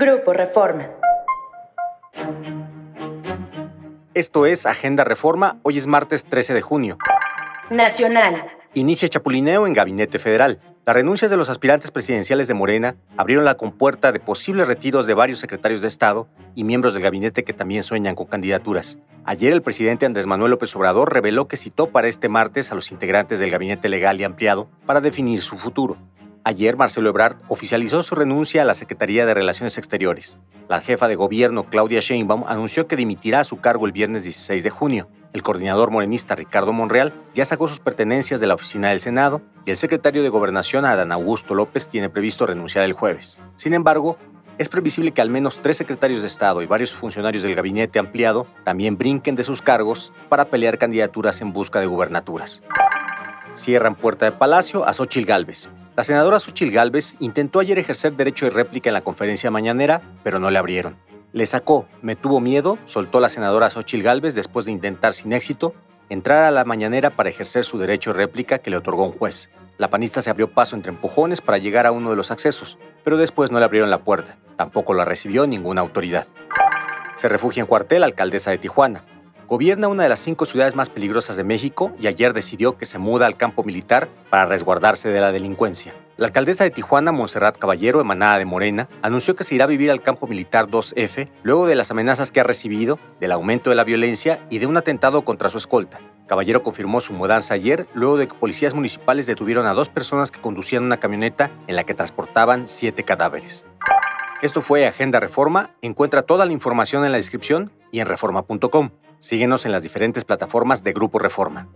Grupo Reforma. Esto es Agenda Reforma. Hoy es martes 13 de junio. Nacional. Inicia chapulineo en Gabinete Federal. Las renuncias de los aspirantes presidenciales de Morena abrieron la compuerta de posibles retiros de varios secretarios de Estado y miembros del gabinete que también sueñan con candidaturas. Ayer el presidente Andrés Manuel López Obrador reveló que citó para este martes a los integrantes del gabinete legal y ampliado para definir su futuro. Ayer Marcelo Ebrard oficializó su renuncia a la Secretaría de Relaciones Exteriores. La jefa de gobierno, Claudia Sheinbaum, anunció que dimitirá a su cargo el viernes 16 de junio. El coordinador morenista Ricardo Monreal ya sacó sus pertenencias de la oficina del Senado y el secretario de Gobernación, Adán Augusto López, tiene previsto renunciar el jueves. Sin embargo, es previsible que al menos tres secretarios de Estado y varios funcionarios del gabinete ampliado también brinquen de sus cargos para pelear candidaturas en busca de gubernaturas. Cierran puerta de Palacio a Xochil Gálvez. La senadora Xochil Gálvez intentó ayer ejercer derecho de réplica en la conferencia mañanera, pero no le abrieron. Le sacó, me tuvo miedo, soltó la senadora Xochil Gálvez después de intentar sin éxito entrar a la mañanera para ejercer su derecho de réplica que le otorgó un juez. La panista se abrió paso entre empujones para llegar a uno de los accesos, pero después no le abrieron la puerta. Tampoco la recibió ninguna autoridad. Se refugia en cuartel alcaldesa de Tijuana. Gobierna una de las cinco ciudades más peligrosas de México y ayer decidió que se muda al campo militar para resguardarse de la delincuencia. La alcaldesa de Tijuana, Montserrat Caballero, emanada de Morena, anunció que se irá a vivir al campo militar 2F luego de las amenazas que ha recibido, del aumento de la violencia y de un atentado contra su escolta. Caballero confirmó su mudanza ayer luego de que policías municipales detuvieron a dos personas que conducían una camioneta en la que transportaban siete cadáveres. Esto fue Agenda Reforma. Encuentra toda la información en la descripción y en reforma.com. Síguenos en las diferentes plataformas de Grupo Reforma.